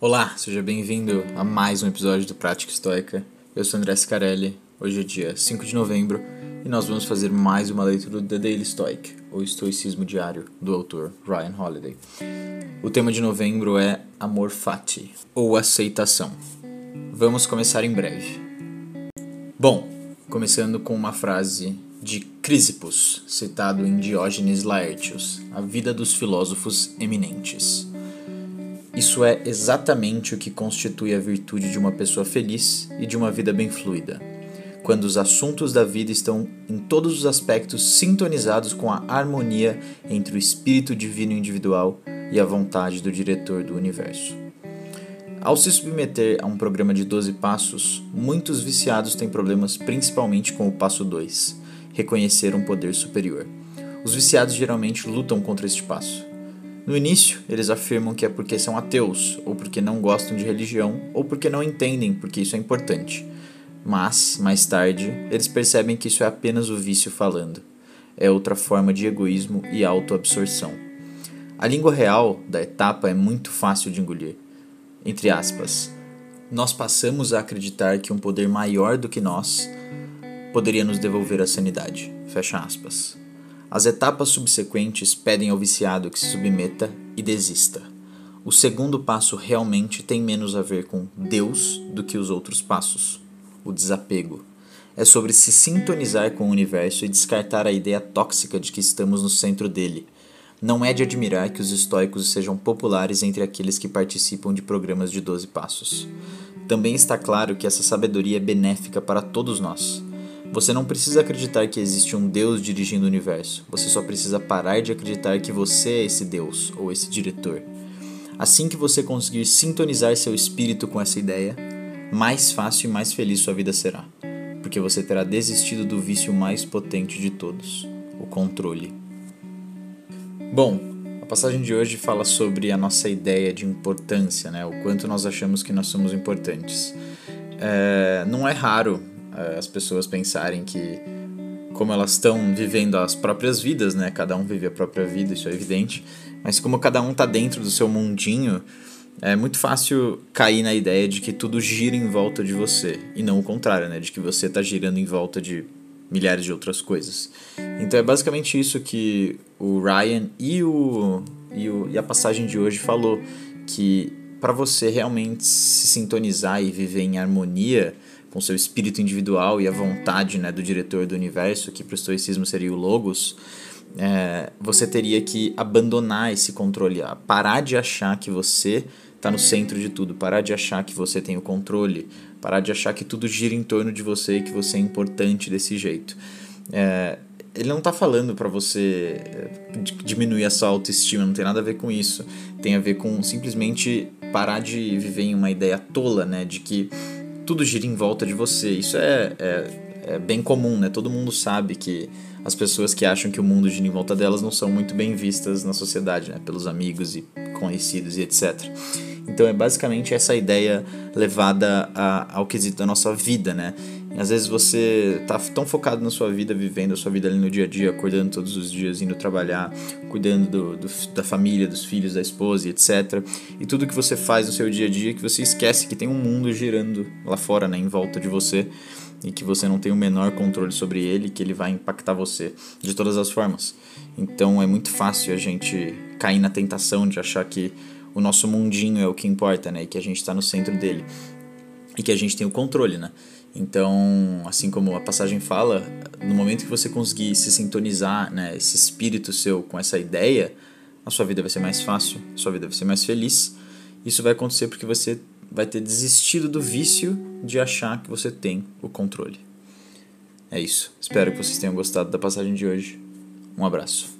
Olá, seja bem-vindo a mais um episódio do Prática Estoica. Eu sou André Scarelli, hoje é dia 5 de novembro e nós vamos fazer mais uma leitura do The Daily Stoic, ou Estoicismo Diário, do autor Ryan Holiday. O tema de novembro é Amor Fati, ou Aceitação. Vamos começar em breve. Bom, começando com uma frase de Crisippus, citado em Diógenes Laertius, A Vida dos Filósofos Eminentes. Isso é exatamente o que constitui a virtude de uma pessoa feliz e de uma vida bem fluida. Quando os assuntos da vida estão em todos os aspectos sintonizados com a harmonia entre o espírito divino individual e a vontade do diretor do universo. Ao se submeter a um programa de 12 passos, muitos viciados têm problemas principalmente com o passo 2, reconhecer um poder superior. Os viciados geralmente lutam contra este passo. No início, eles afirmam que é porque são ateus, ou porque não gostam de religião, ou porque não entendem porque isso é importante. Mas, mais tarde, eles percebem que isso é apenas o vício falando. É outra forma de egoísmo e autoabsorção. A língua real da etapa é muito fácil de engolir. Entre aspas, nós passamos a acreditar que um poder maior do que nós poderia nos devolver a sanidade. Fecha aspas. As etapas subsequentes pedem ao viciado que se submeta e desista. O segundo passo realmente tem menos a ver com Deus do que os outros passos. O desapego. É sobre se sintonizar com o universo e descartar a ideia tóxica de que estamos no centro dele. Não é de admirar que os estoicos sejam populares entre aqueles que participam de programas de 12 passos. Também está claro que essa sabedoria é benéfica para todos nós. Você não precisa acreditar que existe um Deus dirigindo o universo. Você só precisa parar de acreditar que você é esse Deus ou esse diretor. Assim que você conseguir sintonizar seu espírito com essa ideia, mais fácil e mais feliz sua vida será, porque você terá desistido do vício mais potente de todos, o controle. Bom, a passagem de hoje fala sobre a nossa ideia de importância, né? O quanto nós achamos que nós somos importantes. É, não é raro as pessoas pensarem que como elas estão vivendo as próprias vidas, né? Cada um vive a própria vida, isso é evidente. Mas como cada um está dentro do seu mundinho, é muito fácil cair na ideia de que tudo gira em volta de você e não o contrário, né? De que você está girando em volta de milhares de outras coisas. Então é basicamente isso que o Ryan e, o, e, o, e a passagem de hoje falou que para você realmente se sintonizar e viver em harmonia com seu espírito individual e a vontade né, do diretor do universo, que para o estoicismo seria o Logos, é, você teria que abandonar esse controle, parar de achar que você está no centro de tudo, parar de achar que você tem o controle, parar de achar que tudo gira em torno de você e que você é importante desse jeito. É, ele não está falando para você é, diminuir a sua autoestima, não tem nada a ver com isso. Tem a ver com simplesmente parar de viver em uma ideia tola, né, de que tudo gira em volta de você. Isso é, é, é, bem comum, né? Todo mundo sabe que as pessoas que acham que o mundo gira em volta delas não são muito bem vistas na sociedade, né? Pelos amigos e conhecidos e etc. Então é basicamente essa ideia levada a, ao quesito da nossa vida, né? Às vezes você tá tão focado na sua vida, vivendo a sua vida ali no dia a dia, acordando todos os dias, indo trabalhar, cuidando do, do, da família, dos filhos, da esposa e etc. E tudo que você faz no seu dia a dia que você esquece que tem um mundo girando lá fora, né, em volta de você e que você não tem o menor controle sobre ele, que ele vai impactar você de todas as formas. Então é muito fácil a gente cair na tentação de achar que o nosso mundinho é o que importa, né, e que a gente está no centro dele e que a gente tem o controle, né? Então, assim como a passagem fala, no momento que você conseguir se sintonizar, né, esse espírito seu com essa ideia, a sua vida vai ser mais fácil, a sua vida vai ser mais feliz. Isso vai acontecer porque você vai ter desistido do vício de achar que você tem o controle. É isso. Espero que vocês tenham gostado da passagem de hoje. Um abraço.